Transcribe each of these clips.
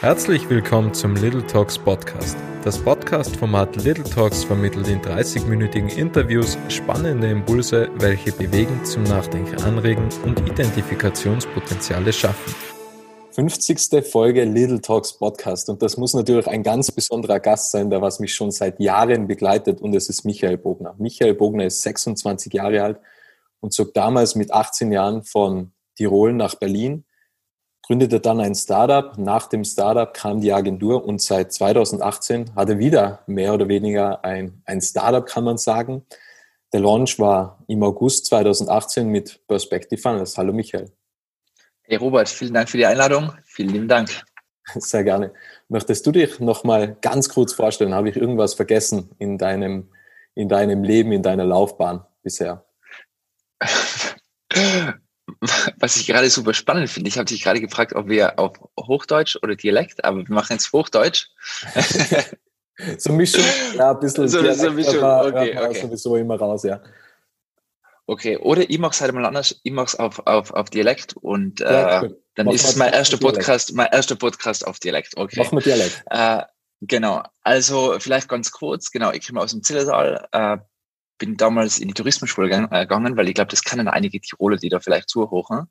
Herzlich willkommen zum Little Talks Podcast. Das Podcast-Format Little Talks vermittelt in 30-minütigen Interviews spannende Impulse, welche bewegen, zum Nachdenken anregen und Identifikationspotenziale schaffen. 50. Folge Little Talks Podcast und das muss natürlich ein ganz besonderer Gast sein, der was mich schon seit Jahren begleitet und es ist Michael Bogner. Michael Bogner ist 26 Jahre alt und zog damals mit 18 Jahren von Tirol nach Berlin gründete dann ein Startup. Nach dem Startup kam die Agentur und seit 2018 hatte wieder mehr oder weniger ein, ein Startup, kann man sagen. Der Launch war im August 2018 mit Perspective Funnels. Hallo Michael. Hey Robert, vielen Dank für die Einladung. Vielen lieben Dank. Sehr gerne. Möchtest du dich noch mal ganz kurz vorstellen? Habe ich irgendwas vergessen in deinem, in deinem Leben, in deiner Laufbahn bisher? was ich gerade super spannend finde, ich habe dich gerade gefragt, ob wir auf Hochdeutsch oder Dialekt, aber wir machen jetzt Hochdeutsch. so Mischung, ja, ein bisschen so, Dialekt, so Mischung, okay, okay. sowieso immer raus, ja. Okay, oder ich mache es halt mal anders, ich mache es auf, auf, auf Dialekt und ja, äh, dann Mach ist es mein erster Podcast, mein erster Podcast auf Dialekt. Okay. Mach mal Dialekt. Äh, genau, also vielleicht ganz kurz, genau, ich komme aus dem Zillertal, äh, bin damals in die Tourismusschule äh, gegangen, weil ich glaube, das kennen einige Tiroler, die da vielleicht zuhören.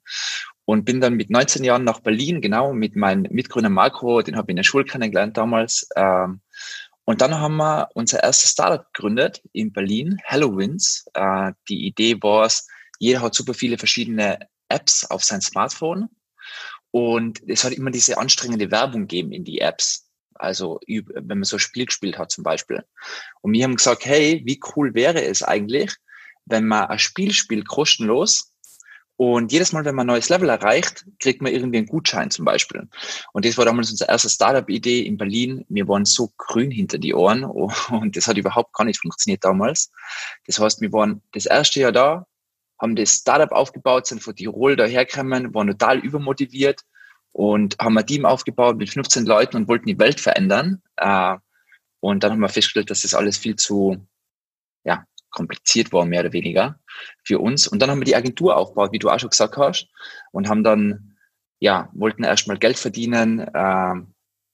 Und bin dann mit 19 Jahren nach Berlin, genau, mit meinem Mitgründer Marco, den habe ich in der Schule kennengelernt damals. Ähm, und dann haben wir unser erstes Startup gegründet in Berlin, Hallowins. Äh, die Idee war es, jeder hat super viele verschiedene Apps auf sein Smartphone. Und es hat immer diese anstrengende Werbung gegeben in die Apps. Also wenn man so ein Spiel gespielt hat zum Beispiel. Und wir haben gesagt, hey, wie cool wäre es eigentlich, wenn man ein Spiel spielt kostenlos und jedes Mal, wenn man ein neues Level erreicht, kriegt man irgendwie einen Gutschein zum Beispiel. Und das war damals unsere erste Startup-Idee in Berlin. Wir waren so grün hinter die Ohren und das hat überhaupt gar nicht funktioniert damals. Das heißt, wir waren das erste Jahr da, haben das Startup aufgebaut, sind von Tirol dahergekommen, waren total übermotiviert und haben ein Team aufgebaut mit 15 Leuten und wollten die Welt verändern. Äh, und dann haben wir festgestellt, dass das alles viel zu ja, kompliziert war, mehr oder weniger für uns. Und dann haben wir die Agentur aufgebaut, wie du auch schon gesagt hast, und haben dann, ja, wollten erstmal Geld verdienen, äh,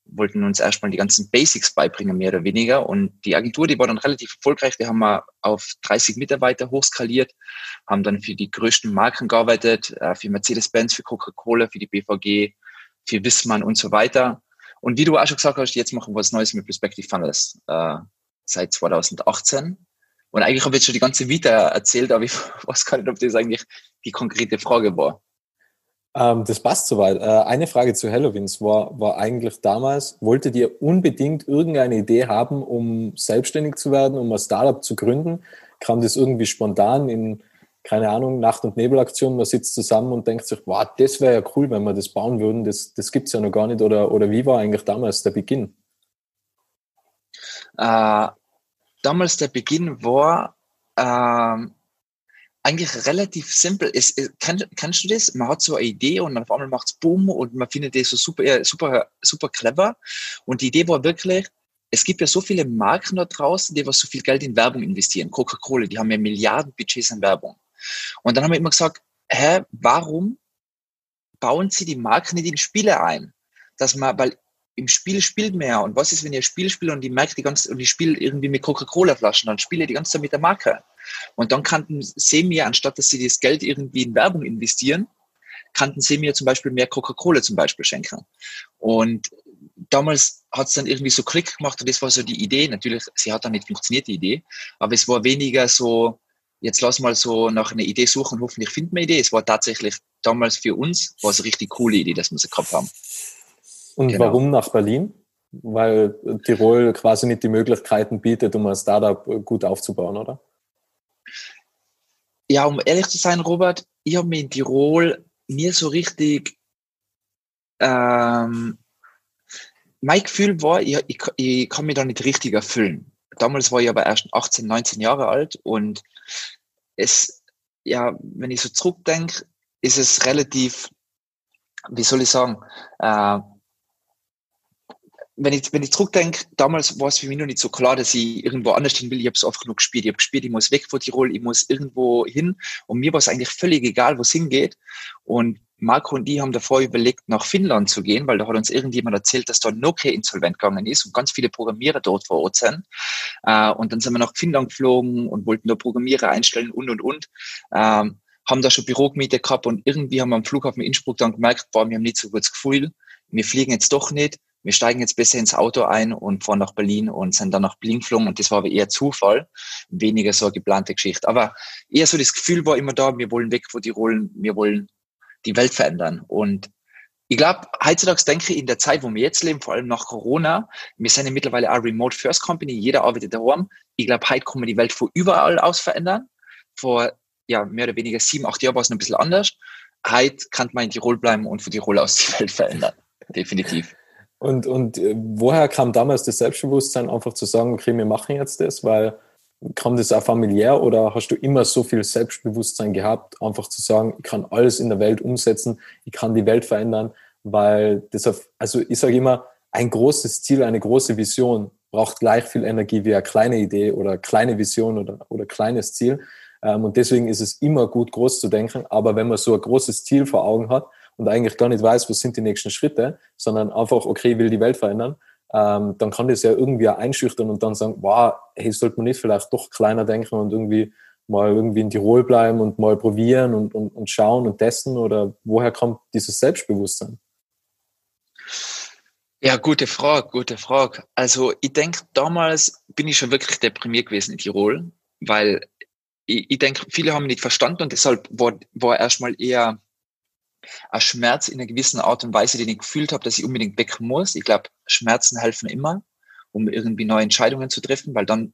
wollten uns erstmal die ganzen Basics beibringen, mehr oder weniger. Und die Agentur, die war dann relativ erfolgreich. Die haben wir auf 30 Mitarbeiter hochskaliert, haben dann für die größten Marken gearbeitet, äh, für Mercedes-Benz, für Coca-Cola, für die BVG, für Wissmann und so weiter. Und wie du auch schon gesagt hast, jetzt machen wir was Neues mit Perspective Funnels äh, seit 2018. Und eigentlich habe ich jetzt schon die ganze Vita erzählt, aber ich weiß gar nicht, ob das eigentlich die konkrete Frage war. Ähm, das passt soweit. Äh, eine Frage zu Halloweens war, war eigentlich damals, wolltet ihr unbedingt irgendeine Idee haben, um selbstständig zu werden, um ein Startup zu gründen? Kam das irgendwie spontan in keine Ahnung, Nacht- und Nebelaktion, man sitzt zusammen und denkt sich, wow, das wäre ja cool, wenn wir das bauen würden, das, das gibt es ja noch gar nicht. Oder, oder wie war eigentlich damals der Beginn? Äh, damals der Beginn war äh, eigentlich relativ simpel. Es, es, kenn, kennst du das? Man hat so eine Idee und auf einmal macht es Boom und man findet das so super, super, super clever. Und die Idee war wirklich, es gibt ja so viele Marken da draußen, die was so viel Geld in Werbung investieren. Coca-Cola, die haben ja Milliarden Budgets an Werbung. Und dann haben wir immer gesagt, hä, warum bauen Sie die Marken nicht in Spiele ein? Dass man, weil im Spiel spielt ja. Und was ist, wenn ihr Spiel spielt und die merkt die ganze, und ich spiele irgendwie mit Coca-Cola-Flaschen, dann spiele die ganze Zeit mit der Marke. Und dann kannten sie mir, anstatt dass sie das Geld irgendwie in Werbung investieren, kannten sie mir zum Beispiel mehr Coca-Cola zum Beispiel schenken. Und damals hat es dann irgendwie so Klick gemacht und das war so die Idee. Natürlich, sie hat dann nicht funktioniert, die Idee, aber es war weniger so, jetzt lass mal so nach einer Idee suchen, hoffentlich finden wir eine Idee. Es war tatsächlich damals für uns war es eine richtig coole Idee, dass wir sie gehabt haben. Und genau. warum nach Berlin? Weil Tirol quasi nicht die Möglichkeiten bietet, um ein Startup gut aufzubauen, oder? Ja, um ehrlich zu sein, Robert, ich habe mir in Tirol nie so richtig ähm, mein Gefühl war, ich, ich, ich kann mich da nicht richtig erfüllen. Damals war ich aber erst 18, 19 Jahre alt und es, ja, wenn ich so zurückdenke, ist es relativ, wie soll ich sagen, äh, wenn ich, wenn ich zurückdenke, damals war es für mich noch nicht so klar, dass ich irgendwo anders hin will. Ich habe so oft genug gespielt. Ich habe gespielt, ich muss weg von Tirol, ich muss irgendwo hin. Und mir war es eigentlich völlig egal, wo es hingeht. Und Marco und ich haben davor überlegt, nach Finnland zu gehen, weil da hat uns irgendjemand erzählt, dass da Nokia insolvent gegangen ist und ganz viele Programmierer dort vor Ort sind. Äh, und dann sind wir nach Finnland geflogen und wollten da Programmierer einstellen und, und, und. Ähm, haben da schon Büromiete gehabt und irgendwie haben wir am Flughafen Innsbruck dann gemerkt, boah, wir haben nicht so gutes Gefühl. Wir fliegen jetzt doch nicht. Wir steigen jetzt besser ins Auto ein und fahren nach Berlin und sind dann nach Berlin geflogen und das war aber eher Zufall, weniger so eine geplante Geschichte. Aber eher so das Gefühl war immer da, wir wollen weg von Tirol, wir wollen die Welt verändern. Und ich glaube, heutzutage denke ich in der Zeit, wo wir jetzt leben, vor allem nach Corona, wir sind ja mittlerweile eine Remote First Company, jeder arbeitet daheim. Ich glaube, heute kann man die Welt von überall aus verändern. Vor ja, mehr oder weniger sieben, acht Jahren war es noch ein bisschen anders. Heute kann man in Tirol bleiben und von Tirol aus die Welt verändern. Definitiv. Und, und äh, woher kam damals das Selbstbewusstsein, einfach zu sagen, okay, wir machen jetzt das, weil kam das auch familiär oder hast du immer so viel Selbstbewusstsein gehabt, einfach zu sagen, ich kann alles in der Welt umsetzen, ich kann die Welt verändern, weil das, also ich sage immer, ein großes Ziel, eine große Vision braucht gleich viel Energie wie eine kleine Idee oder kleine Vision oder, oder kleines Ziel. Ähm, und deswegen ist es immer gut, groß zu denken. Aber wenn man so ein großes Ziel vor Augen hat und eigentlich gar nicht weiß, was sind die nächsten Schritte, sondern einfach, okay, ich will die Welt verändern, ähm, dann kann das ja irgendwie einschüchtern und dann sagen, wow, hey, sollte man nicht vielleicht doch kleiner denken und irgendwie mal irgendwie in Tirol bleiben und mal probieren und, und, und schauen und testen oder woher kommt dieses Selbstbewusstsein? Ja, gute Frage, gute Frage. Also ich denke, damals bin ich schon wirklich deprimiert gewesen in Tirol, weil ich, ich denke, viele haben mich nicht verstanden und deshalb war, war erstmal eher ein Schmerz in einer gewissen Art und Weise, den ich gefühlt habe, dass ich unbedingt weg muss. Ich glaube, Schmerzen helfen immer, um irgendwie neue Entscheidungen zu treffen, weil dann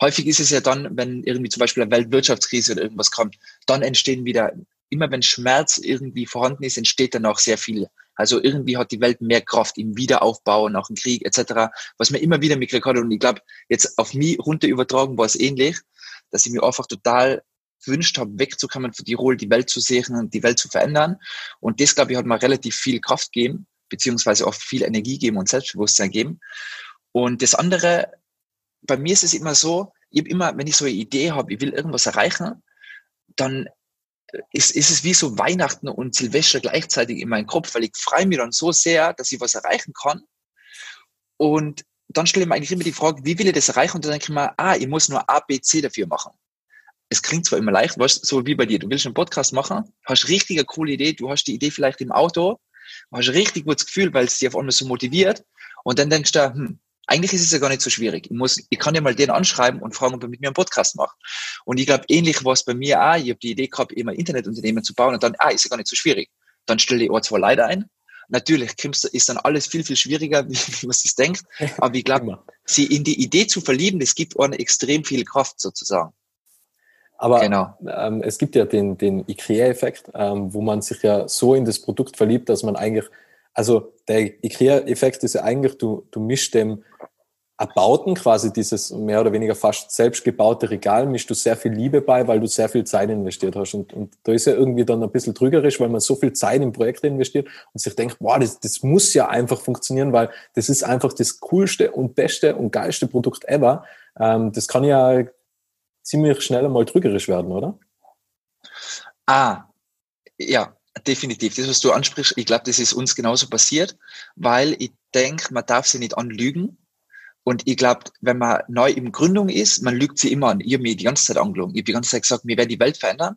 häufig ist es ja dann, wenn irgendwie zum Beispiel eine Weltwirtschaftskrise oder irgendwas kommt, dann entstehen wieder, immer wenn Schmerz irgendwie vorhanden ist, entsteht dann auch sehr viel. Also irgendwie hat die Welt mehr Kraft im Wiederaufbau nach dem Krieg etc., was man immer wieder mitgekriegt hat. Und ich glaube, jetzt auf mich runter übertragen war es ähnlich, dass ich mir einfach total gewünscht habe, wegzukommen von Tirol, die Welt zu sehen und die Welt zu verändern. Und das, glaube ich, hat mir relativ viel Kraft gegeben, beziehungsweise auch viel Energie geben und Selbstbewusstsein geben. Und das andere, bei mir ist es immer so, ich habe immer, wenn ich so eine Idee habe, ich will irgendwas erreichen, dann ist, ist es wie so Weihnachten und Silvester gleichzeitig in meinem Kopf, weil ich freue mich dann so sehr, dass ich was erreichen kann. Und dann stelle ich mir eigentlich immer die Frage, wie will ich das erreichen? Und dann denke ich mir, ah, ich muss nur A, B, C dafür machen es klingt zwar immer leicht, weißt, so wie bei dir, du willst einen Podcast machen, hast richtig eine coole Idee, du hast die Idee vielleicht im Auto, hast ein richtig gutes Gefühl, weil es dich auf einmal so motiviert und dann denkst du, hm, eigentlich ist es ja gar nicht so schwierig. Ich muss, ich kann ja mal den anschreiben und fragen, ob er mit mir einen Podcast macht. Und ich glaube, ähnlich war es bei mir auch. Ich habe die Idee gehabt, immer Internetunternehmen zu bauen und dann, ah, ist ja gar nicht so schwierig. Dann stelle ich auch zwei Leute ein. Natürlich ist dann alles viel, viel schwieriger, wie, wie man sich denkt. Aber ich glaube, sie in die Idee zu verlieben, das gibt auch extrem viel Kraft sozusagen. Aber genau. ähm, es gibt ja den, den IKEA-Effekt, ähm, wo man sich ja so in das Produkt verliebt, dass man eigentlich, also der IKEA-Effekt ist ja eigentlich, du, du mischst dem Erbauten, quasi dieses mehr oder weniger fast selbst gebaute Regal, mischst du sehr viel Liebe bei, weil du sehr viel Zeit investiert hast. Und, und da ist ja irgendwie dann ein bisschen trügerisch, weil man so viel Zeit in Projekte investiert und sich denkt, boah, das, das muss ja einfach funktionieren, weil das ist einfach das coolste und beste und geilste Produkt ever. Ähm, das kann ja ziemlich schnell einmal trügerisch werden, oder? Ah, ja, definitiv. Das, was du ansprichst, ich glaube, das ist uns genauso passiert, weil ich denke, man darf sie nicht anlügen. Und ich glaube, wenn man neu in Gründung ist, man lügt sie immer an. Ich habe mir die ganze Zeit angelogen. Ich habe die ganze Zeit gesagt, wir werden die Welt verändern.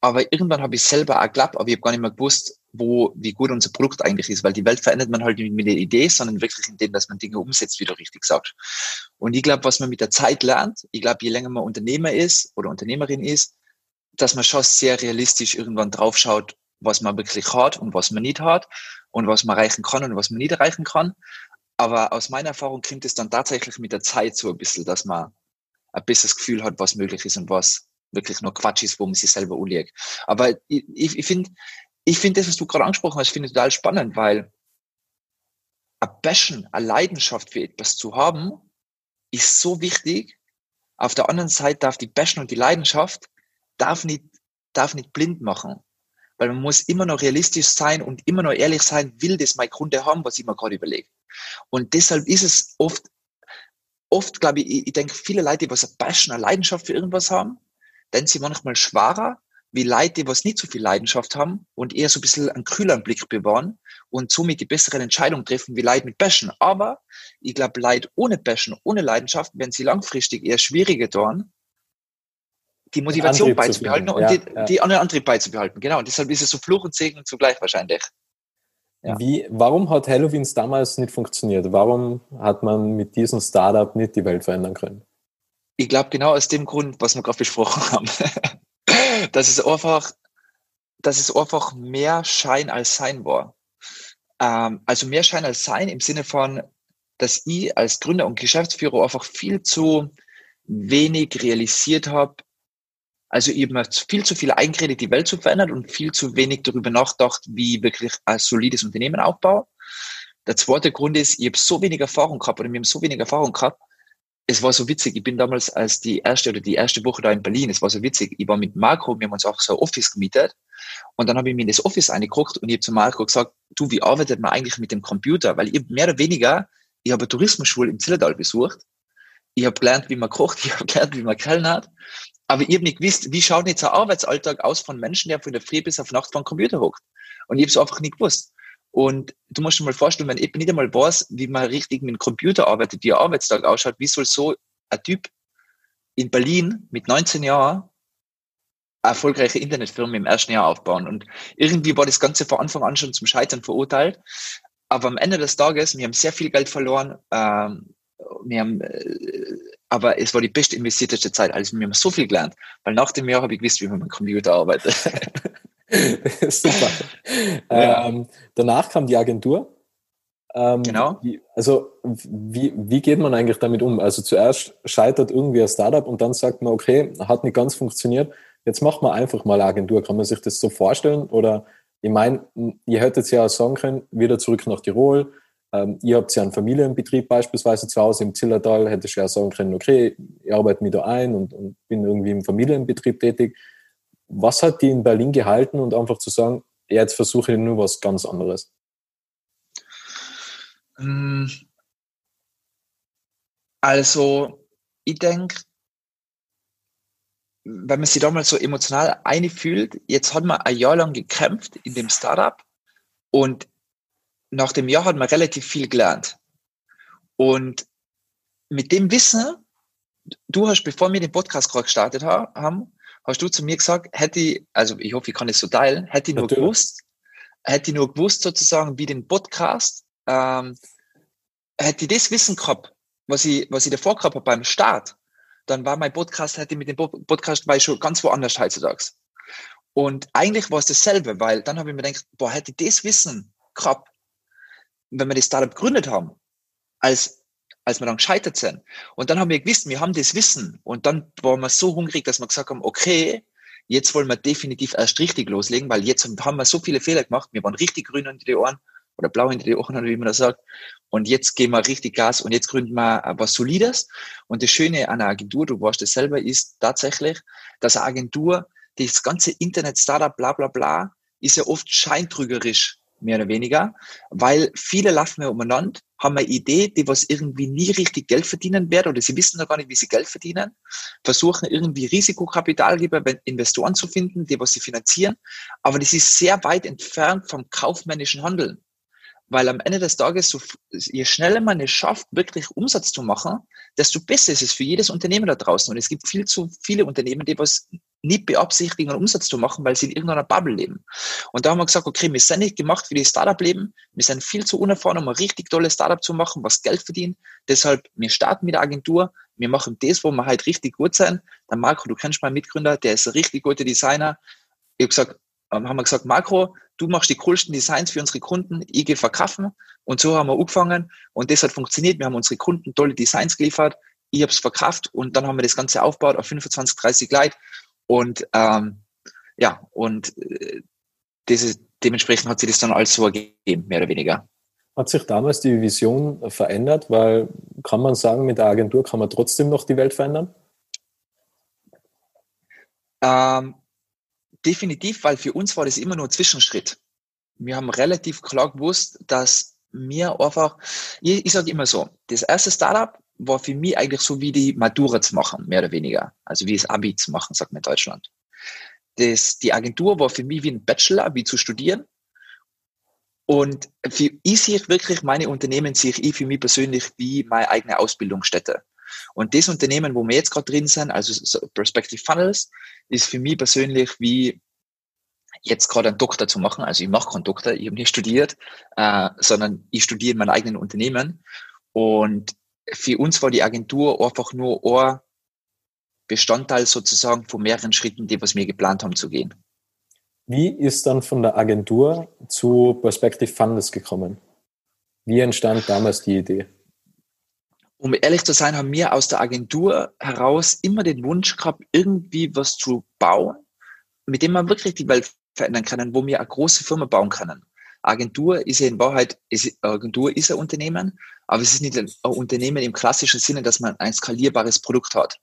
Aber irgendwann habe ich selber auch geglaubt, aber ich habe gar nicht mehr gewusst, wo, wie gut unser Produkt eigentlich ist, weil die Welt verändert man halt nicht mit der Idee, sondern wirklich in dem, dass man Dinge umsetzt, wie du richtig sagst. Und ich glaube, was man mit der Zeit lernt, ich glaube, je länger man Unternehmer ist oder Unternehmerin ist, dass man schon sehr realistisch irgendwann draufschaut, was man wirklich hat und was man nicht hat und was man erreichen kann und was man nicht erreichen kann. Aber aus meiner Erfahrung kommt es dann tatsächlich mit der Zeit so ein bisschen, dass man ein besseres Gefühl hat, was möglich ist und was wirklich nur Quatsch ist, wo man sich selber anlegt. Aber ich, ich, ich finde, ich finde das, was du gerade angesprochen hast, finde ich total spannend, weil ein Passion, eine Leidenschaft für etwas zu haben, ist so wichtig. Auf der anderen Seite darf die Passion und die Leidenschaft darf nicht, darf nicht blind machen. Weil man muss immer noch realistisch sein und immer noch ehrlich sein, will das mein Kunde haben, was ich mir gerade überlege. Und deshalb ist es oft, oft glaube ich, ich denke, viele Leute, die was eine Passion, eine Leidenschaft für irgendwas haben, denn sie manchmal schwerer, wie Leute, die was nicht so viel Leidenschaft haben und eher so ein bisschen einen kühleren Blick bewahren und somit die besseren Entscheidungen treffen wie Leute mit Passion. Aber ich glaube, Leute ohne Passion, ohne Leidenschaft, wenn sie langfristig eher schwieriger tun, die Motivation beizubehalten und ja, die, ja. die anderen Antrieb beizubehalten. Genau. Und deshalb ist es so Fluch und Segen zugleich wahrscheinlich. Ja. Wie, warum hat Halloweens damals nicht funktioniert? Warum hat man mit diesem Startup nicht die Welt verändern können? Ich glaube genau aus dem Grund, was wir gerade besprochen haben. dass es einfach, dass es einfach mehr Schein als Sein war. Ähm, also mehr Schein als Sein im Sinne von, dass ich als Gründer und Geschäftsführer einfach viel zu wenig realisiert habe. Also ich habe viel zu viel eingeredet, die Welt zu verändern und viel zu wenig darüber nachgedacht, wie ich wirklich ein solides Unternehmen aufbaue. Der zweite Grund ist, ich habe so wenig Erfahrung gehabt oder wir haben so wenig Erfahrung gehabt, es war so witzig, ich bin damals als die erste oder die erste Woche da in Berlin, es war so witzig, ich war mit Marco, wir haben uns auch so ein Office gemietet und dann habe ich mir in das Office eingeguckt und ich habe zu Marco gesagt, du, wie arbeitet man eigentlich mit dem Computer? Weil ich mehr oder weniger, ich habe eine Tourismusschule im Zillertal besucht, ich habe gelernt, wie man kocht, ich habe gelernt, wie man kellnert, aber ich habe nicht gewusst, wie schaut jetzt ein Arbeitsalltag aus von Menschen, der von der Früh bis auf Nacht vor dem Computer hockt. Und ich habe es einfach nicht gewusst. Und du musst dir mal vorstellen, wenn ich nicht einmal weiß, wie man richtig mit dem Computer arbeitet, wie ein Arbeitstag ausschaut, wie soll so ein Typ in Berlin mit 19 Jahren eine erfolgreiche Internetfirma im ersten Jahr aufbauen? Und irgendwie war das Ganze von Anfang an schon zum Scheitern verurteilt. Aber am Ende des Tages, wir haben sehr viel Geld verloren. Ähm, wir haben, äh, aber es war die best investierte Zeit. Also wir haben so viel gelernt. Weil nach dem Jahr habe ich gewusst, wie man mit dem Computer arbeitet. Super. Ja. Ähm, danach kam die Agentur. Ähm, genau. Wie, also wie, wie geht man eigentlich damit um? Also zuerst scheitert irgendwie ein Startup und dann sagt man, okay, hat nicht ganz funktioniert, jetzt macht man einfach mal Agentur. Kann man sich das so vorstellen? Oder ich meine, ihr hättet ja auch sagen können, wieder zurück nach Tirol. Ähm, ihr habt ja einen Familienbetrieb beispielsweise zu Hause im Zillertal, hätte ich ja sagen können, okay, ich arbeite mich da ein und, und bin irgendwie im Familienbetrieb tätig was hat die in Berlin gehalten und einfach zu sagen, jetzt versuche ich nur was ganz anderes? Hm. Also, ich denke, wenn man sich da mal so emotional einfühlt, jetzt hat man ein Jahr lang gekämpft in dem Startup und nach dem Jahr hat man relativ viel gelernt. Und mit dem Wissen, du hast, bevor wir den Podcast gerade gestartet haben, hast du zu mir gesagt, hätte ich, also ich hoffe, ich kann es so teilen, hätte ich nur Natürlich. gewusst, hätte ich nur gewusst sozusagen, wie den Podcast, ähm, hätte ich das Wissen gehabt, was ich, was ich davor gehabt habe beim Start, dann war mein Podcast, hätte ich mit dem Podcast war ich schon ganz woanders heutzutage. Und eigentlich war es dasselbe, weil dann habe ich mir gedacht, boah, hätte ich das Wissen gehabt, wenn wir das Startup gegründet haben, als als wir dann gescheitert sind. Und dann haben wir gewusst, wir haben das Wissen. Und dann waren wir so hungrig, dass wir gesagt haben, okay, jetzt wollen wir definitiv erst richtig loslegen, weil jetzt haben wir so viele Fehler gemacht. Wir waren richtig grün hinter die Ohren oder blau hinter die Ohren, wie man das sagt. Und jetzt gehen wir richtig Gas und jetzt gründen wir was Solides. Und das Schöne an einer Agentur, du weißt das selber, ist tatsächlich, dass eine Agentur, das ganze Internet-Startup, bla, bla, bla, ist ja oft scheintrügerisch mehr oder weniger, weil viele laufen ja umeinander, haben eine Idee, die was irgendwie nie richtig Geld verdienen wird oder sie wissen noch gar nicht, wie sie Geld verdienen, versuchen irgendwie Risikokapitalgeber, Investoren zu finden, die was sie finanzieren, aber das ist sehr weit entfernt vom kaufmännischen Handeln. Weil am Ende des Tages, so, je schneller man es schafft, wirklich Umsatz zu machen, desto besser ist es für jedes Unternehmen da draußen. Und es gibt viel zu viele Unternehmen, die was nicht beabsichtigen, einen Umsatz zu machen, weil sie in irgendeiner Bubble leben. Und da haben wir gesagt, okay, wir sind nicht gemacht für die Startup-Leben. Wir sind viel zu unerfahren, um ein richtig tolles Startup zu machen, was Geld verdient. Deshalb, wir starten mit der Agentur. Wir machen das, wo wir halt richtig gut sind. Der Marco, du kennst meinen Mitgründer, der ist ein richtig guter Designer. Ich habe gesagt, ähm, haben wir gesagt, Marco, du machst die coolsten Designs für unsere Kunden, ich gehe verkaufen. Und so haben wir angefangen und das hat funktioniert. Wir haben unsere Kunden tolle Designs geliefert. Ich habe es verkauft und dann haben wir das Ganze aufgebaut auf 25, 30 Leute. Und ähm, ja, und äh, ist, dementsprechend hat sich das dann alles so ergeben, mehr oder weniger. Hat sich damals die Vision verändert? Weil kann man sagen, mit der Agentur kann man trotzdem noch die Welt verändern? Ähm, definitiv, weil für uns war das immer nur ein Zwischenschritt. Wir haben relativ klar gewusst, dass mir einfach, ich, ich sage immer so, das erste Startup war für mich eigentlich so wie die Matura zu machen, mehr oder weniger. Also wie das Abi zu machen, sagt man in Deutschland. das, die Agentur war für mich wie ein Bachelor, wie zu studieren. Und für ich sehe wirklich, meine Unternehmen sehe ich für mich persönlich wie meine eigene Ausbildungsstätte. Und das Unternehmen, wo wir jetzt gerade drin sind, also Perspective Funnels, ist für mich persönlich wie jetzt gerade einen Doktor zu machen. Also ich mache keinen Doktor, ich habe nicht studiert, äh, sondern ich studiere in meinem eigenen Unternehmen. Und für uns war die Agentur einfach nur ein Bestandteil sozusagen von mehreren Schritten, die was wir geplant haben zu gehen. Wie ist dann von der Agentur zu Perspective Funds gekommen? Wie entstand damals die Idee? Um ehrlich zu sein, haben wir aus der Agentur heraus immer den Wunsch gehabt, irgendwie was zu bauen, mit dem man wirklich die Welt verändern können, wo wir eine große Firma bauen können. Agentur ist ja in Wahrheit, ist, Agentur ist ein Unternehmen, aber es ist nicht ein Unternehmen im klassischen Sinne, dass man ein skalierbares Produkt hat.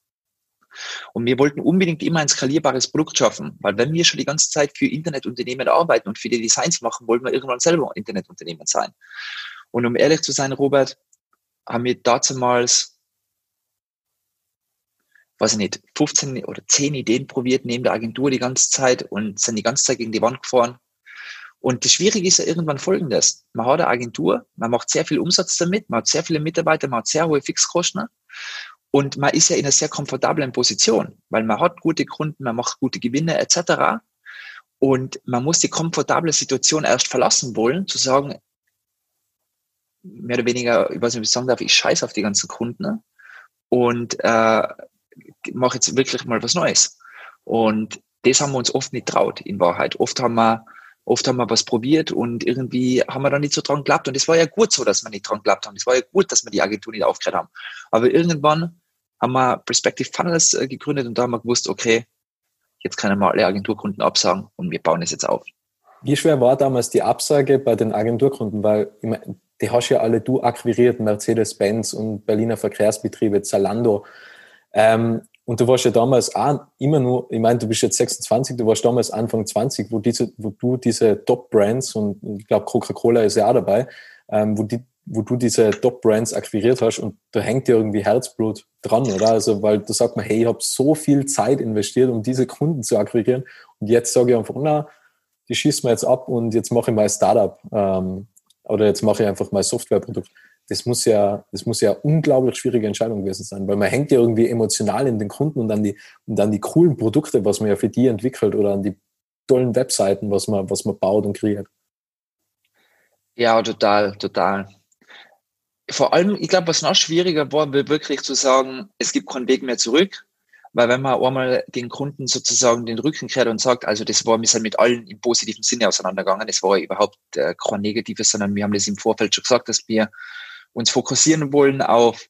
Und wir wollten unbedingt immer ein skalierbares Produkt schaffen, weil wenn wir schon die ganze Zeit für Internetunternehmen arbeiten und für die Designs machen, wollten wir irgendwann selber ein Internetunternehmen sein. Und um ehrlich zu sein, Robert, haben wir damals, weiß ich nicht, 15 oder 10 Ideen probiert neben der Agentur die ganze Zeit und sind die ganze Zeit gegen die Wand gefahren. Und das Schwierige ist ja irgendwann folgendes. Man hat eine Agentur, man macht sehr viel Umsatz damit, man hat sehr viele Mitarbeiter, man hat sehr hohe Fixkosten und man ist ja in einer sehr komfortablen Position, weil man hat gute Kunden, man macht gute Gewinne etc. Und man muss die komfortable Situation erst verlassen wollen, zu sagen, mehr oder weniger, ich weiß nicht, wie ich sagen darf, ich scheiße auf die ganzen Kunden ne? und äh, mache jetzt wirklich mal was Neues. Und das haben wir uns oft nicht traut, in Wahrheit. Oft haben wir, oft haben wir was probiert und irgendwie haben wir dann nicht so dran geklappt. Und es war ja gut so, dass wir nicht dran geklappt haben. Es war ja gut, dass wir die Agentur nicht aufgehört haben. Aber irgendwann haben wir Perspective Funnels äh, gegründet und da haben wir gewusst, okay, jetzt können wir alle Agenturkunden absagen und wir bauen es jetzt auf. Wie schwer war damals die Absage bei den Agenturkunden? Weil ich mein, die hast ja alle du akquiriert, Mercedes-Benz und Berliner Verkehrsbetriebe, Zalando. Ähm, und du warst ja damals auch immer nur, ich meine, du bist jetzt 26, du warst damals Anfang 20, wo, diese, wo du diese Top-Brands und ich glaube Coca-Cola ist ja auch dabei, ähm, wo die wo du diese Top-Brands akquiriert hast und da hängt dir irgendwie Herzblut dran, oder? Also, weil da sagt man, hey, ich habe so viel Zeit investiert, um diese Kunden zu akquirieren und jetzt sage ich einfach, na, die schießt mir jetzt ab und jetzt mache ich mein Startup ähm, oder jetzt mache ich einfach mein Softwareprodukt. Das muss ja, das muss ja unglaublich schwierige Entscheidung gewesen sein, weil man hängt ja irgendwie emotional in den Kunden und an die, und an die coolen Produkte, was man ja für die entwickelt oder an die tollen Webseiten, was man, was man baut und kreiert. Ja, total, total vor allem, ich glaube, was noch schwieriger war, wirklich zu sagen, es gibt keinen Weg mehr zurück. Weil wenn man einmal den Kunden sozusagen den Rücken kehrt und sagt, also das war, wir sind mit allen im positiven Sinne auseinandergegangen, es war überhaupt äh, kein Negatives, sondern wir haben das im Vorfeld schon gesagt, dass wir uns fokussieren wollen auf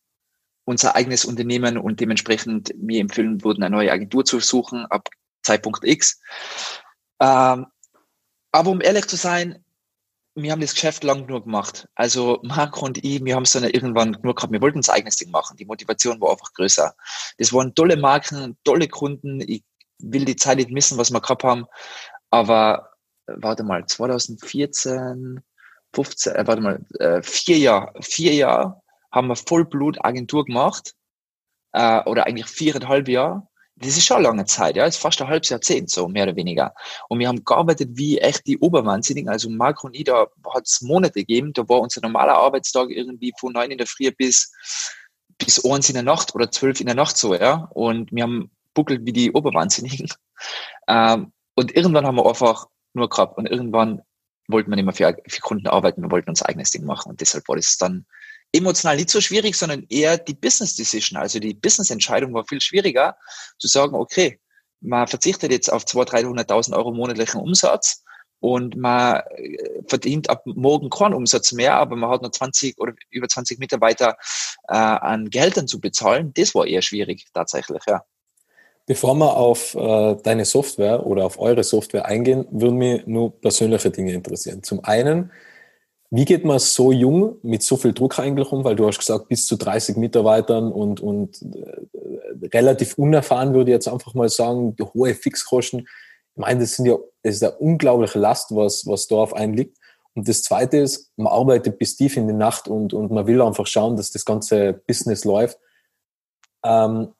unser eigenes Unternehmen und dementsprechend mir empfehlen würden, eine neue Agentur zu suchen ab Zeitpunkt X. Ähm, aber um ehrlich zu sein, wir haben das Geschäft lang nur gemacht. Also Marco und ich, wir haben es dann irgendwann nur gehabt, wir wollten unser eigenes Ding machen. Die Motivation war einfach größer. Das waren tolle Marken, tolle Kunden. Ich will die Zeit nicht missen, was wir gehabt haben. Aber warte mal, 2014, 15, äh, warte mal, äh, vier Jahre, vier Jahre haben wir Vollblut Agentur gemacht. Äh, oder eigentlich viereinhalb Jahre das ist schon eine lange Zeit, ja, das ist fast ein halbes Jahrzehnt, so mehr oder weniger. Und wir haben gearbeitet wie echt die Oberwahnsinnigen. Also Marco und ich, da hat es Monate gegeben, da war unser normaler Arbeitstag irgendwie von neun in der Früh bis, bis eins in der Nacht oder zwölf in der Nacht so, ja. Und wir haben buckelt wie die Oberwahnsinnigen. Ähm, und irgendwann haben wir einfach nur gehabt und irgendwann wollten wir nicht mehr für, für Kunden arbeiten, wir wollten unser eigenes Ding machen und deshalb war das dann emotional nicht so schwierig, sondern eher die Business Decision. Also die Business Entscheidung war viel schwieriger zu sagen, okay, man verzichtet jetzt auf 200.000, 300.000 Euro monatlichen Umsatz und man äh, verdient ab morgen keinen Umsatz mehr, aber man hat nur 20 oder über 20 Mitarbeiter äh, an Geldern zu bezahlen. Das war eher schwierig tatsächlich, ja. Bevor wir auf äh, deine Software oder auf eure Software eingehen, würden mich nur persönliche Dinge interessieren. Zum einen, wie geht man so jung mit so viel Druck eigentlich um? Weil du hast gesagt, bis zu 30 Mitarbeitern und, und äh, relativ unerfahren würde ich jetzt einfach mal sagen, die hohe Fixkosten. Ich meine, das sind ja, das ist eine unglaubliche Last, was, was da auf einen liegt. Und das zweite ist, man arbeitet bis tief in die Nacht und, und man will einfach schauen, dass das ganze Business läuft. Ähm,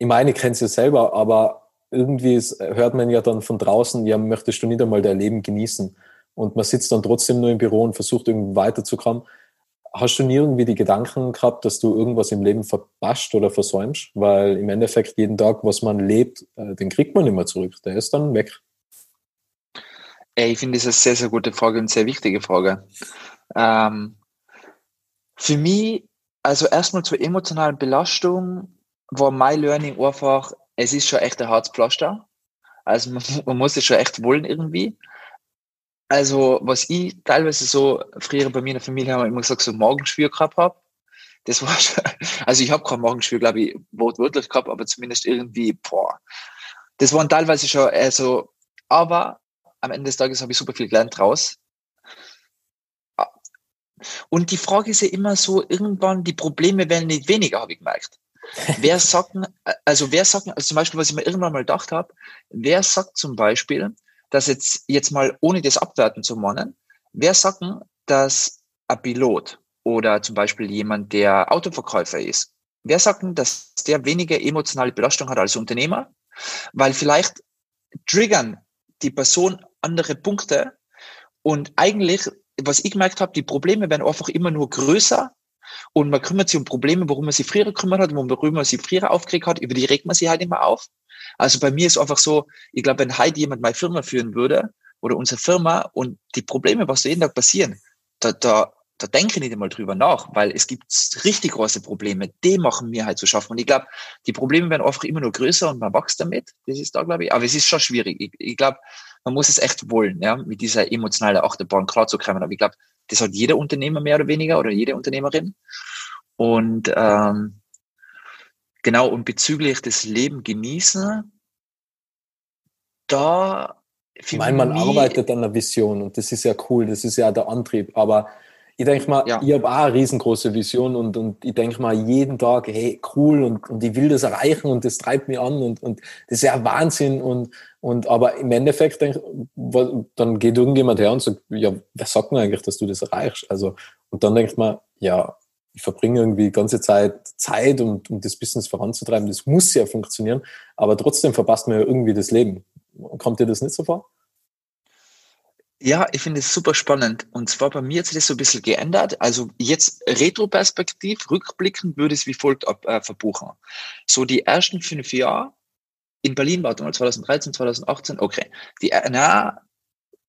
ich meine, ich kenne es ja selber, aber irgendwie ist, hört man ja dann von draußen, ja, möchtest du nicht einmal dein Leben genießen? Und man sitzt dann trotzdem nur im Büro und versucht irgendwie weiterzukommen. Hast du nie irgendwie die Gedanken gehabt, dass du irgendwas im Leben verpasst oder versäumst? Weil im Endeffekt jeden Tag, was man lebt, äh, den kriegt man immer zurück. Der ist dann weg. Ich finde das eine sehr, sehr gute Frage und sehr wichtige Frage. Ähm, für mich, also erstmal zur emotionalen Belastung, war mein Learning einfach, es ist schon echt ein Herzpflaster. Also man, man muss es schon echt wollen irgendwie. Also, was ich teilweise so, früher bei mir in der Familie haben immer gesagt, so Magenschwür gehabt habe. Das war schon, also ich habe kein Magenschwür, glaube ich, wortwörtlich gehabt, aber zumindest irgendwie, boah. Das waren teilweise schon, also, aber am Ende des Tages habe ich super viel gelernt draus. Und die Frage ist ja immer so, irgendwann, die Probleme werden nicht weniger, habe ich gemerkt. Wer sagt, also wer sagt, also zum Beispiel, was ich mir irgendwann mal gedacht habe, wer sagt zum Beispiel, dass jetzt, jetzt mal ohne das abwerten zu meinen, wer sagt, dass ein Pilot oder zum Beispiel jemand, der Autoverkäufer ist, wer sagt, dass der weniger emotionale Belastung hat als Unternehmer? Weil vielleicht triggern die Person andere Punkte und eigentlich, was ich gemerkt habe, die Probleme werden einfach immer nur größer und man kümmert sich um Probleme, worum man sich früher gekümmert hat, worüber man sich früher aufgeregt hat, über die regt man sich halt immer auf. Also bei mir ist einfach so, ich glaube, wenn heute jemand meine Firma führen würde oder unsere Firma und die Probleme, was jeden Tag passieren, da, da, da denke ich nicht einmal drüber nach, weil es gibt richtig große Probleme, die machen mir halt zu schaffen. Und ich glaube, die Probleme werden einfach immer nur größer und man wächst damit. Das ist da, glaube ich. Aber es ist schon schwierig. Ich, ich glaube, man muss es echt wollen, ja, mit dieser emotionalen Achterbahn klarzukommen. Aber ich glaube, das hat jeder Unternehmer mehr oder weniger oder jede Unternehmerin. Und ähm, genau, und bezüglich des Leben genießen, da ich meine, man arbeitet an der Vision und das ist ja cool, das ist ja der Antrieb. Aber ich denke mal, ja. ich habe auch eine riesengroße Vision und, und ich denke mal jeden Tag, hey, cool und, und ich will das erreichen und das treibt mich an und, und das ist ja Wahnsinn und, und aber im Endeffekt denk, dann geht irgendjemand her und sagt, ja, wer sagt denn eigentlich, dass du das erreichst? Also, und dann denkt man, ja, ich verbringe irgendwie die ganze Zeit Zeit, um, um das Business voranzutreiben. Das muss ja funktionieren, aber trotzdem verpasst man ja irgendwie das Leben. Kommt dir das nicht so vor? Ja, ich finde es super spannend. Und zwar bei mir hat sich das so ein bisschen geändert. Also jetzt retroperspektiv, rückblickend würde ich es wie folgt ab, äh, verbuchen. So die ersten fünf Jahre in Berlin, warte mal, 2013, 2018, okay. Die, äh, na,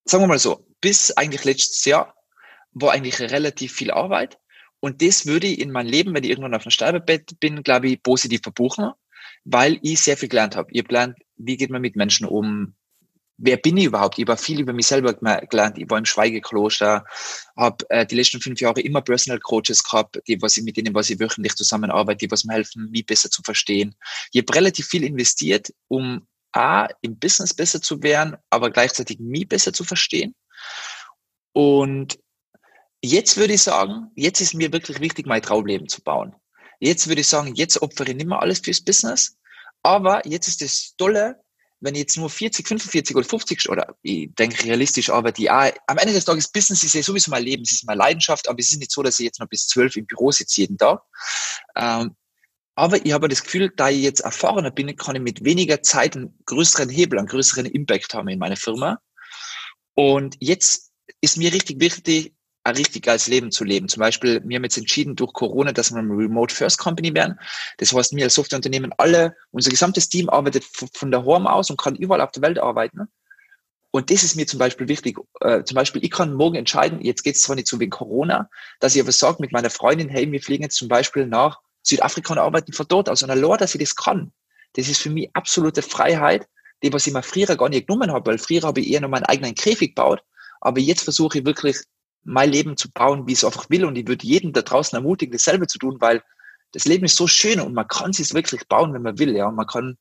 sagen wir mal so, bis eigentlich letztes Jahr war eigentlich relativ viel Arbeit. Und das würde ich in mein Leben, wenn ich irgendwann auf einem Sterbebett bin, glaube ich, positiv verbuchen, weil ich sehr viel gelernt habe. Habe gelernt, wie geht man mit Menschen um, wer bin ich überhaupt? Ich habe viel über mich selber gelernt. Ich war im Schweigekloster, habe äh, die letzten fünf Jahre immer Personal Coaches gehabt, die was ich mit denen was ich wöchentlich zusammenarbeite, die was mir helfen, mich besser zu verstehen. Ich habe relativ viel investiert, um a im Business besser zu werden, aber gleichzeitig mich besser zu verstehen. Und jetzt würde ich sagen, jetzt ist mir wirklich wichtig, mein Traumleben zu bauen. Jetzt würde ich sagen, jetzt opfere ich nicht mehr alles fürs Business, aber jetzt ist das Tolle, wenn ich jetzt nur 40, 45 oder 50 oder ich denke realistisch arbeite, ja, am Ende des Tages Business ist ja sowieso mein Leben, es ist meine Leidenschaft, aber es ist nicht so, dass ich jetzt noch bis zwölf im Büro sitze jeden Tag. Ähm, aber ich habe das Gefühl, da ich jetzt erfahrener bin, kann ich mit weniger Zeit einen größeren Hebel, einen größeren Impact haben in meiner Firma. Und jetzt ist mir richtig wichtig, richtig geiles Leben zu leben. Zum Beispiel, wir haben jetzt entschieden durch Corona, dass wir eine Remote First Company werden. Das heißt, wir als Softwareunternehmen alle, unser gesamtes Team arbeitet von der Home aus und kann überall auf der Welt arbeiten. Und das ist mir zum Beispiel wichtig. Äh, zum Beispiel, ich kann morgen entscheiden, jetzt geht es zwar nicht so wegen Corona, dass ich aber sage mit meiner Freundin, hey, wir fliegen jetzt zum Beispiel nach Südafrika und arbeiten von dort aus. Und allein, dass ich das kann, das ist für mich absolute Freiheit, die, was ich mir früher gar nicht genommen habe, weil früher habe ich eher noch meinen eigenen Käfig gebaut. Aber jetzt versuche ich wirklich mein Leben zu bauen, wie ich es einfach will. Und ich würde jeden da draußen ermutigen, dasselbe zu tun, weil das Leben ist so schön und man kann es wirklich bauen, wenn man will. Ja, und man kann,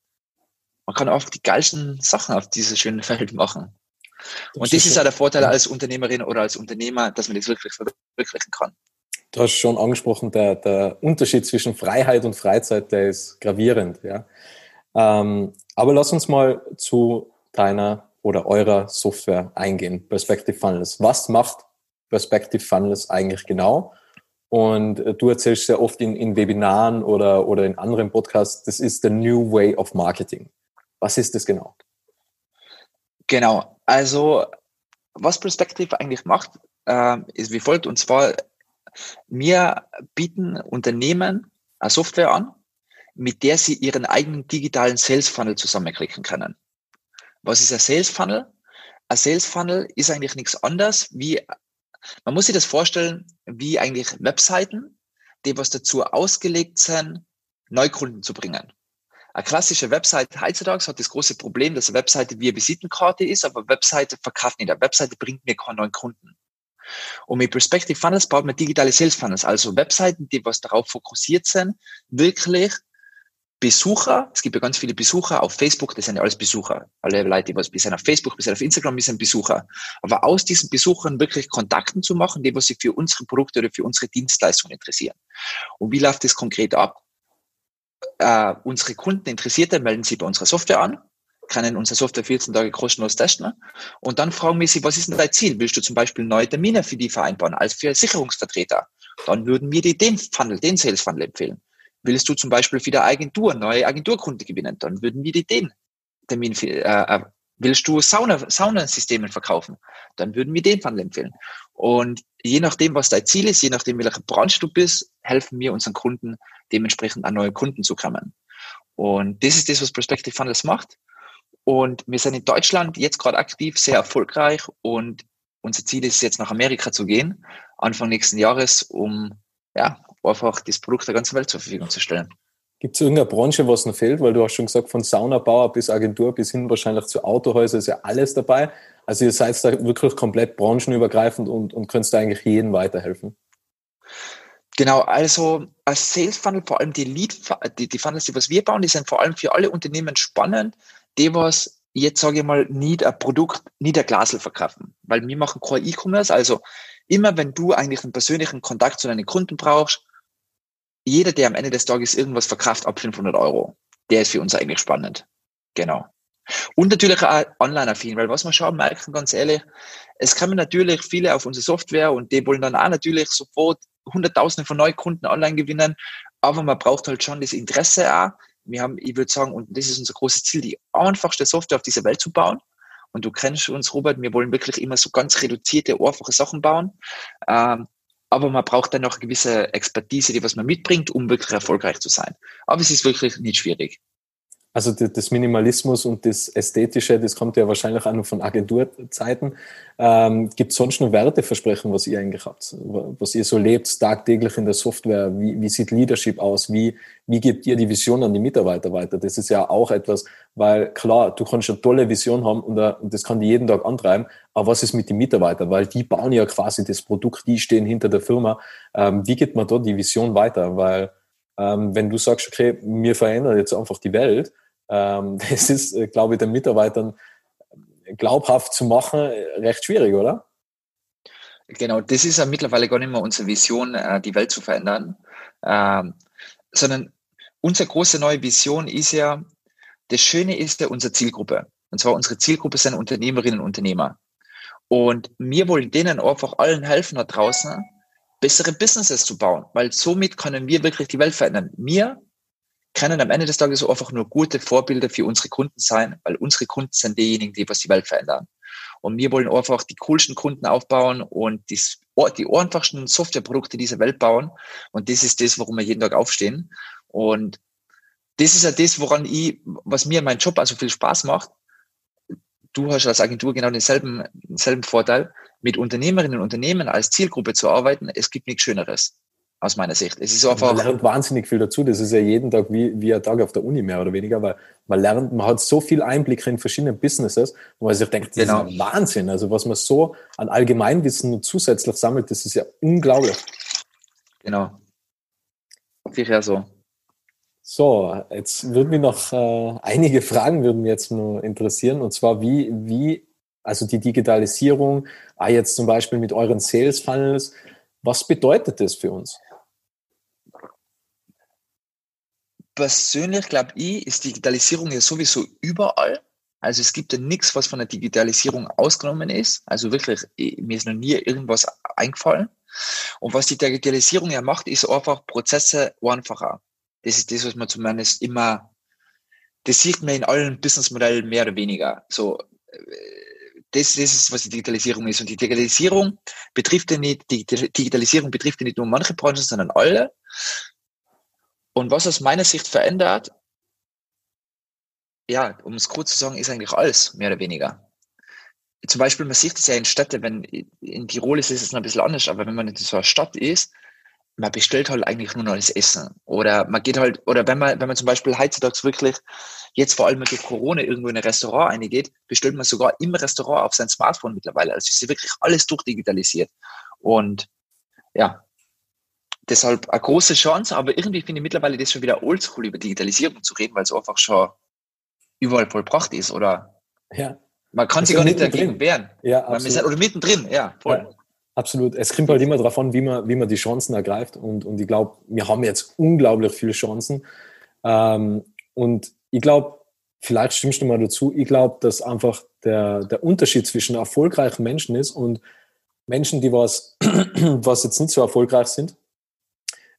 man kann auch die geilsten Sachen auf diese schönen Feld machen. Das und das ist ja der Vorteil als Unternehmerin oder als Unternehmer, dass man das wirklich verwirklichen kann. Du hast schon angesprochen, der, der Unterschied zwischen Freiheit und Freizeit, der ist gravierend. Ja. Ähm, aber lass uns mal zu deiner oder eurer Software eingehen, Perspective Funnels. Was macht Perspective Funnels eigentlich genau? Und äh, du erzählst sehr oft in, in Webinaren oder, oder in anderen Podcasts, das ist the new way of marketing. Was ist das genau? Genau, also was Perspective eigentlich macht, äh, ist wie folgt, und zwar wir bieten Unternehmen eine Software an, mit der sie ihren eigenen digitalen Sales Funnel zusammenklicken können. Was ist ein Sales Funnel? Ein Sales Funnel ist eigentlich nichts anderes wie, man muss sich das vorstellen, wie eigentlich Webseiten, die was dazu ausgelegt sind, Neukunden zu bringen. Eine klassische Webseite heutzutage hat das große Problem, dass eine Webseite wie eine Visitenkarte ist, aber eine Webseite verkauft nicht. Eine Webseite bringt mir keine neuen Kunden. Und mit Perspective Funnels baut man digitale Sales Funnels, also Webseiten, die was darauf fokussiert sind, wirklich Besucher, es gibt ja ganz viele Besucher auf Facebook, das sind ja alles Besucher. Alle Leute, die was bis auf Facebook, bis auf Instagram, die sind Besucher. Aber aus diesen Besuchern wirklich Kontakten zu machen, die was sich für unsere Produkte oder für unsere Dienstleistungen interessieren. Und wie läuft das konkret ab? Äh, unsere Kunden Interessierte melden sich bei unserer Software an, können unsere Software 14 Tage kostenlos testen und dann fragen wir sie, was ist denn dein Ziel? Willst du zum Beispiel neue Termine für die vereinbaren als für Sicherungsvertreter? Dann würden wir dir den Funnel, den Sales Funnel empfehlen. Willst du zum Beispiel für die Agentur neue Agenturkunden gewinnen, dann würden wir dir den Termin, äh, äh, willst du Sauna, Saunasysteme verkaufen, dann würden wir den Funnel empfehlen. Und je nachdem, was dein Ziel ist, je nachdem, welcher Branche du bist, helfen wir unseren Kunden dementsprechend an neue Kunden zu kommen. Und das ist das, was Prospective Funnels macht. Und wir sind in Deutschland jetzt gerade aktiv, sehr erfolgreich und unser Ziel ist jetzt nach Amerika zu gehen, Anfang nächsten Jahres, um ja, einfach das Produkt der ganzen Welt zur Verfügung zu stellen. Gibt es irgendeine Branche, was noch fehlt? Weil du hast schon gesagt, von Saunabauer bis Agentur bis hin wahrscheinlich zu Autohäuser ist ja alles dabei. Also ihr seid da wirklich komplett branchenübergreifend und, und könnt da eigentlich jedem weiterhelfen. Genau, also als Sales Funnel, vor allem die Lead, die, die Funnels, die was wir bauen, die sind vor allem für alle Unternehmen spannend, die was jetzt sage ich mal, nicht ein Produkt, nicht ein Glasel verkaufen. Weil wir machen kein E-Commerce, also immer wenn du eigentlich einen persönlichen Kontakt zu deinen Kunden brauchst, jeder, der am Ende des Tages irgendwas verkauft ab 500 Euro, der ist für uns eigentlich spannend. Genau. Und natürlich auch online-affin, weil was wir schauen, merken ganz ehrlich, es kommen natürlich viele auf unsere Software und die wollen dann auch natürlich sofort Hunderttausende von Neukunden online gewinnen, aber man braucht halt schon das Interesse auch. Wir haben, ich würde sagen, und das ist unser großes Ziel, die einfachste Software auf dieser Welt zu bauen. Und du kennst uns, Robert, wir wollen wirklich immer so ganz reduzierte, einfache Sachen bauen. Ähm, aber man braucht dann noch eine gewisse Expertise, die was man mitbringt, um wirklich erfolgreich zu sein. Aber es ist wirklich nicht schwierig. Also das Minimalismus und das Ästhetische, das kommt ja wahrscheinlich auch noch von Agenturzeiten. Ähm, Gibt es sonst noch Werteversprechen, was ihr eigentlich habt? Was ihr so lebt tagtäglich in der Software? Wie, wie sieht Leadership aus? Wie, wie gebt ihr die Vision an die Mitarbeiter weiter? Das ist ja auch etwas, weil klar, du kannst eine tolle Vision haben und, uh, und das kann die jeden Tag antreiben, aber was ist mit den Mitarbeitern? Weil die bauen ja quasi das Produkt, die stehen hinter der Firma. Ähm, wie geht man da die Vision weiter? Weil ähm, wenn du sagst, okay, wir verändern jetzt einfach die Welt, das ist, äh, glaube ich, den Mitarbeitern glaubhaft zu machen, recht schwierig, oder? Genau, das ist ja mittlerweile gar nicht mehr unsere Vision, äh, die Welt zu verändern, ähm, sondern unsere große neue Vision ist ja, das Schöne ist ja unsere Zielgruppe. Und zwar unsere Zielgruppe sind Unternehmerinnen und Unternehmer. Und wir wollen denen einfach allen helfen da draußen, bessere Businesses zu bauen, weil somit können wir wirklich die Welt verändern. Wir können am Ende des Tages einfach nur gute Vorbilder für unsere Kunden sein, weil unsere Kunden sind diejenigen, die was die Welt verändern. Und wir wollen einfach die coolsten Kunden aufbauen und die, die einfachsten Softwareprodukte dieser Welt bauen. Und das ist das, warum wir jeden Tag aufstehen. Und das ist ja das, woran ich, was mir mein Job also viel Spaß macht. Du hast als Agentur genau denselben, denselben Vorteil mit Unternehmerinnen und Unternehmen als Zielgruppe zu arbeiten, es gibt nichts Schöneres. Aus meiner Sicht. Es ist einfach. Man lernt wahnsinnig viel dazu. Das ist ja jeden Tag wie, wie ein Tag auf der Uni mehr oder weniger, weil man lernt, man hat so viel Einblick in verschiedene Businesses, wo man sich denkt, das genau. ist Wahnsinn. Also was man so an Allgemeinwissen zusätzlich sammelt, das ist ja unglaublich. Genau. Sicher so. So, jetzt würden mich noch äh, einige Fragen würden mich jetzt nur interessieren. Und zwar, wie, wie also die Digitalisierung, ah, jetzt zum Beispiel mit euren Sales Funnels, was bedeutet das für uns? Persönlich glaube ich, ist Digitalisierung ja sowieso überall. Also es gibt ja nichts, was von der Digitalisierung ausgenommen ist. Also wirklich, mir ist noch nie irgendwas eingefallen. Und was die Digitalisierung ja macht, ist einfach Prozesse einfacher. Das ist das, was man zumindest immer das sieht man in allen Businessmodellen mehr oder weniger. So, äh, das, das ist, was die Digitalisierung ist. Und die Digitalisierung betrifft ja nicht, die Digitalisierung betrifft ja nicht nur manche Branchen, sondern alle. Und was aus meiner Sicht verändert, ja, um es kurz zu sagen, ist eigentlich alles, mehr oder weniger. Zum Beispiel, man sieht es ja in Städten, wenn in Tirol ist es noch ein bisschen anders, aber wenn man in so einer Stadt ist, man bestellt halt eigentlich nur noch das Essen. Oder man geht halt, oder wenn man, wenn man zum Beispiel heutzutage wirklich jetzt vor allem durch Corona irgendwo in ein Restaurant reingeht, bestellt man sogar im Restaurant auf sein Smartphone mittlerweile. Also ist wirklich alles durchdigitalisiert. Und ja, deshalb eine große Chance, aber irgendwie finde ich mittlerweile das schon wieder oldschool, über Digitalisierung zu reden, weil es einfach schon überall vollbracht ist, oder? Ja. Man kann sich gar nicht dagegen wehren. Ja, absolut. oder mittendrin, ja, voll. Ja. Absolut. Es kommt halt immer darauf an, wie man, wie man die Chancen ergreift. Und, und ich glaube, wir haben jetzt unglaublich viele Chancen. Ähm, und ich glaube, vielleicht stimmst du mal dazu, ich glaube, dass einfach der, der Unterschied zwischen erfolgreichen Menschen ist und Menschen, die was, was jetzt nicht so erfolgreich sind.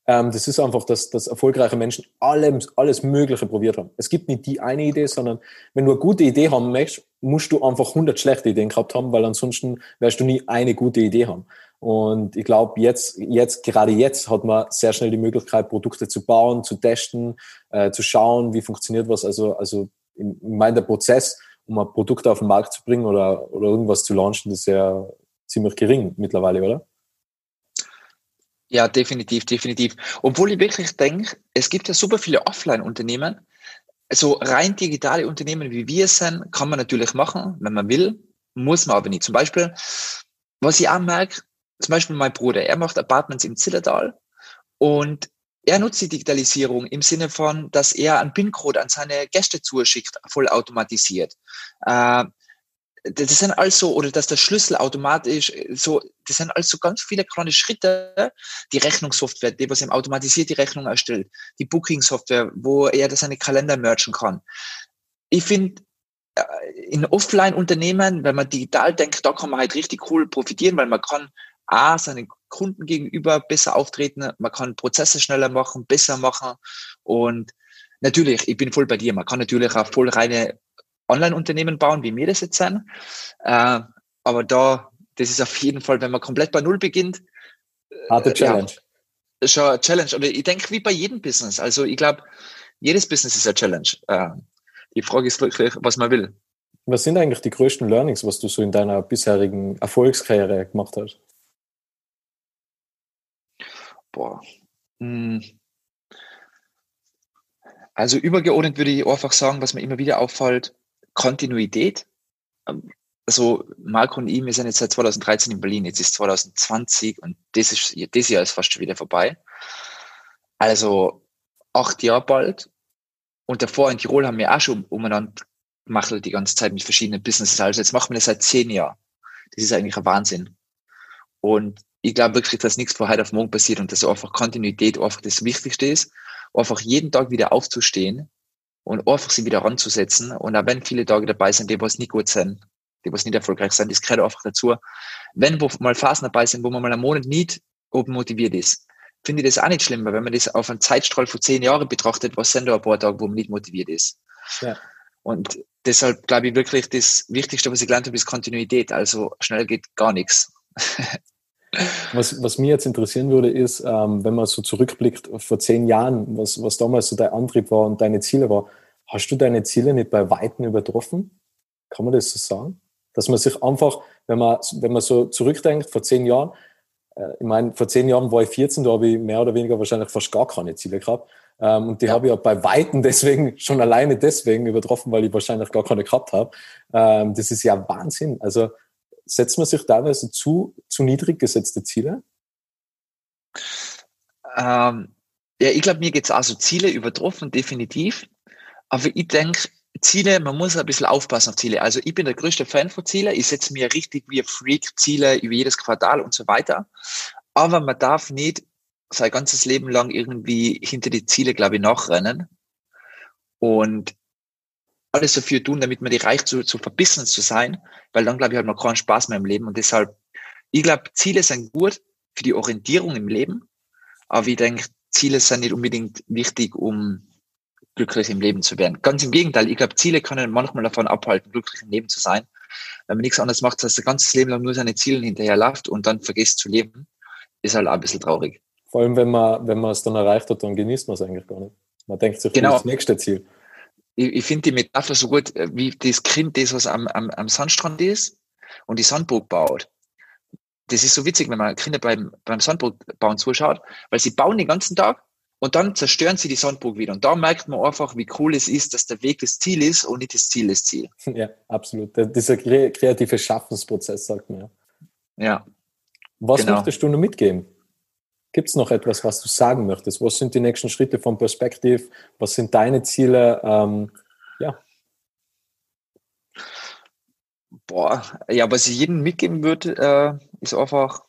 Ähm, das ist einfach, dass, dass erfolgreiche Menschen alles, alles Mögliche probiert haben. Es gibt nicht die eine Idee, sondern wenn du eine gute Idee haben möchtest, musst du einfach 100 schlechte Ideen gehabt haben, weil ansonsten wirst du nie eine gute Idee haben. Und ich glaube, jetzt, jetzt, gerade jetzt hat man sehr schnell die Möglichkeit, Produkte zu bauen, zu testen, äh, zu schauen, wie funktioniert was. Also, also in meinem der Prozess, um ein Produkt auf den Markt zu bringen oder, oder irgendwas zu launchen, das ist ja ziemlich gering mittlerweile, oder? Ja, definitiv, definitiv. Obwohl ich wirklich denke, es gibt ja super viele Offline-Unternehmen. Also rein digitale Unternehmen, wie wir sind, kann man natürlich machen, wenn man will, muss man aber nicht. Zum Beispiel, was ich auch merke, zum Beispiel mein Bruder, er macht Apartments im Zillertal und er nutzt die Digitalisierung im Sinne von, dass er einen PIN-Code an seine Gäste zuschickt, voll automatisiert. Äh, das sind also, oder dass der Schlüssel automatisch so, das sind also ganz viele kleine Schritte. Die Rechnungssoftware, die was ihm automatisiert die Rechnung erstellt, die Booking-Software, wo er das seine Kalender merchen kann. Ich finde, äh, in Offline-Unternehmen, wenn man digital denkt, da kann man halt richtig cool profitieren, weil man kann A, seinen Kunden gegenüber besser auftreten, man kann Prozesse schneller machen, besser machen und natürlich, ich bin voll bei dir, man kann natürlich auch voll reine Online-Unternehmen bauen, wie wir das jetzt sind, äh, aber da, das ist auf jeden Fall, wenn man komplett bei Null beginnt, harte Challenge. Ja, schon eine Challenge. Oder ich denke, wie bei jedem Business. Also ich glaube, jedes Business ist eine Challenge. Äh, die Frage ist wirklich, was man will. Was sind eigentlich die größten Learnings, was du so in deiner bisherigen Erfolgskarriere gemacht hast? Boah. Hm. Also übergeordnet würde ich einfach sagen, was mir immer wieder auffällt, Kontinuität. Also Marco und ich, wir sind jetzt seit 2013 in Berlin, jetzt ist 2020 und das Jahr ist fast schon wieder vorbei. Also acht Jahre bald. Und davor in Tirol haben wir auch schon umeinander gemacht die ganze Zeit mit verschiedenen Businesses. Also jetzt machen wir das seit zehn Jahren. Das ist eigentlich ein Wahnsinn. Und ich glaube wirklich, dass nichts von heute auf morgen passiert und dass einfach Kontinuität einfach das Wichtigste ist. Einfach jeden Tag wieder aufzustehen und einfach sie wieder ranzusetzen. Und auch wenn viele Tage dabei sind, die was nicht gut sind, die was nicht erfolgreich sind, das gehört einfach dazu. Wenn wo mal Phasen dabei sind, wo man mal einen Monat nicht oben motiviert ist, finde ich das auch nicht schlimm, weil wenn man das auf einen Zeitstrahl von zehn Jahren betrachtet, was sind da ein paar Tage, wo man nicht motiviert ist. Ja. Und deshalb glaube ich wirklich, das Wichtigste, was ich gelernt habe, ist Kontinuität. Also schnell geht gar nichts. Was, was mich jetzt interessieren würde, ist, ähm, wenn man so zurückblickt vor zehn Jahren, was, was damals so dein Antrieb war und deine Ziele war, hast du deine Ziele nicht bei Weitem übertroffen? Kann man das so sagen? Dass man sich einfach, wenn man, wenn man so zurückdenkt, vor zehn Jahren, äh, ich meine, vor zehn Jahren war ich 14, da habe ich mehr oder weniger wahrscheinlich fast gar keine Ziele gehabt. Ähm, und die ja. habe ich ja bei Weitem deswegen, schon alleine deswegen übertroffen, weil ich wahrscheinlich gar keine gehabt habe. Ähm, das ist ja Wahnsinn. Also setzt man sich teilweise zu, zu niedrig gesetzte Ziele? Ähm, ja, ich glaube, mir geht es auch so Ziele übertroffen, definitiv. Aber ich denke, Ziele, man muss ein bisschen aufpassen auf Ziele. Also ich bin der größte Fan von Zielen. Ich setze mir richtig wie ein Freak Ziele über jedes Quartal und so weiter. Aber man darf nicht sein ganzes Leben lang irgendwie hinter die Ziele, glaube ich, nachrennen. Und alles dafür tun, damit man die reicht, zu, zu verbissen zu sein, weil dann, glaube ich, hat man keinen Spaß mehr im Leben. Und deshalb, ich glaube, Ziele sind gut für die Orientierung im Leben, aber ich denke, Ziele sind nicht unbedingt wichtig, um glücklich im Leben zu werden. Ganz im Gegenteil, ich glaube, Ziele können manchmal davon abhalten, glücklich im Leben zu sein. Wenn man nichts anderes macht, als das ganze Leben lang nur seine Ziele hinterher läuft und dann vergisst zu leben, ist halt auch ein bisschen traurig. Vor allem, wenn man, wenn man es dann erreicht hat, dann genießt man es eigentlich gar nicht. Man denkt sich, genau. das nächste Ziel. Ich, ich finde die Metapher so gut, äh, wie das Kind, das was am, am, am Sandstrand ist und die Sandburg baut. Das ist so witzig, wenn man Kinder beim, beim Sandburg bauen zuschaut, weil sie bauen den ganzen Tag und dann zerstören sie die Sandburg wieder. Und da merkt man einfach, wie cool es ist, dass der Weg das Ziel ist und nicht das Ziel das Ziel. Ja, absolut. Dieser kreative Schaffensprozess, sagt man ja. Ja. Was genau. möchtest du noch mitgeben? Gibt es noch etwas, was du sagen möchtest? Was sind die nächsten Schritte vom Perspektiv? Was sind deine Ziele? Ähm, ja. Boah, ja, was ich jedem mitgeben würde, äh, ist einfach,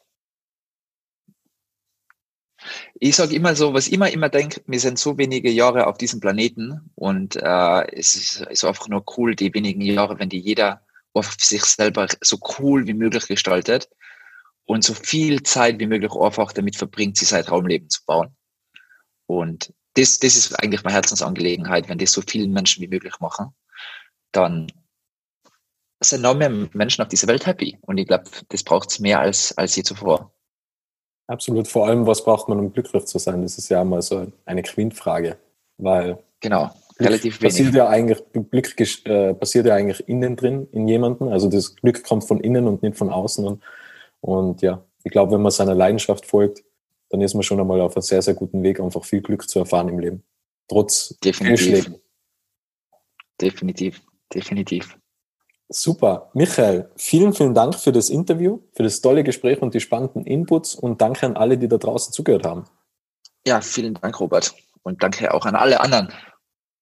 ich sage immer so, was ich immer immer denke, wir sind so wenige Jahre auf diesem Planeten und äh, es ist, ist einfach nur cool, die wenigen Jahre, wenn die jeder auf sich selber so cool wie möglich gestaltet und so viel Zeit wie möglich einfach damit verbringt, sich sein Traumleben zu bauen. Und das, das ist eigentlich meine Herzensangelegenheit, wenn das so vielen Menschen wie möglich machen, dann sind noch mehr Menschen auf dieser Welt happy. Und ich glaube, das braucht es mehr als, als je zuvor. Absolut. Vor allem, was braucht man, um glücklich zu sein? Das ist ja mal so eine Quintfrage. Weil genau, relativ Glück passiert Ja eigentlich, Glück äh, passiert ja eigentlich innen drin in jemanden. Also das Glück kommt von innen und nicht von außen. Und, und ja, ich glaube, wenn man seiner Leidenschaft folgt, dann ist man schon einmal auf einem sehr, sehr guten Weg, einfach viel Glück zu erfahren im Leben. Trotz Definitiv. Definitiv, definitiv. Super. Michael, vielen, vielen Dank für das Interview, für das tolle Gespräch und die spannenden Inputs und danke an alle, die da draußen zugehört haben. Ja, vielen Dank, Robert. Und danke auch an alle anderen.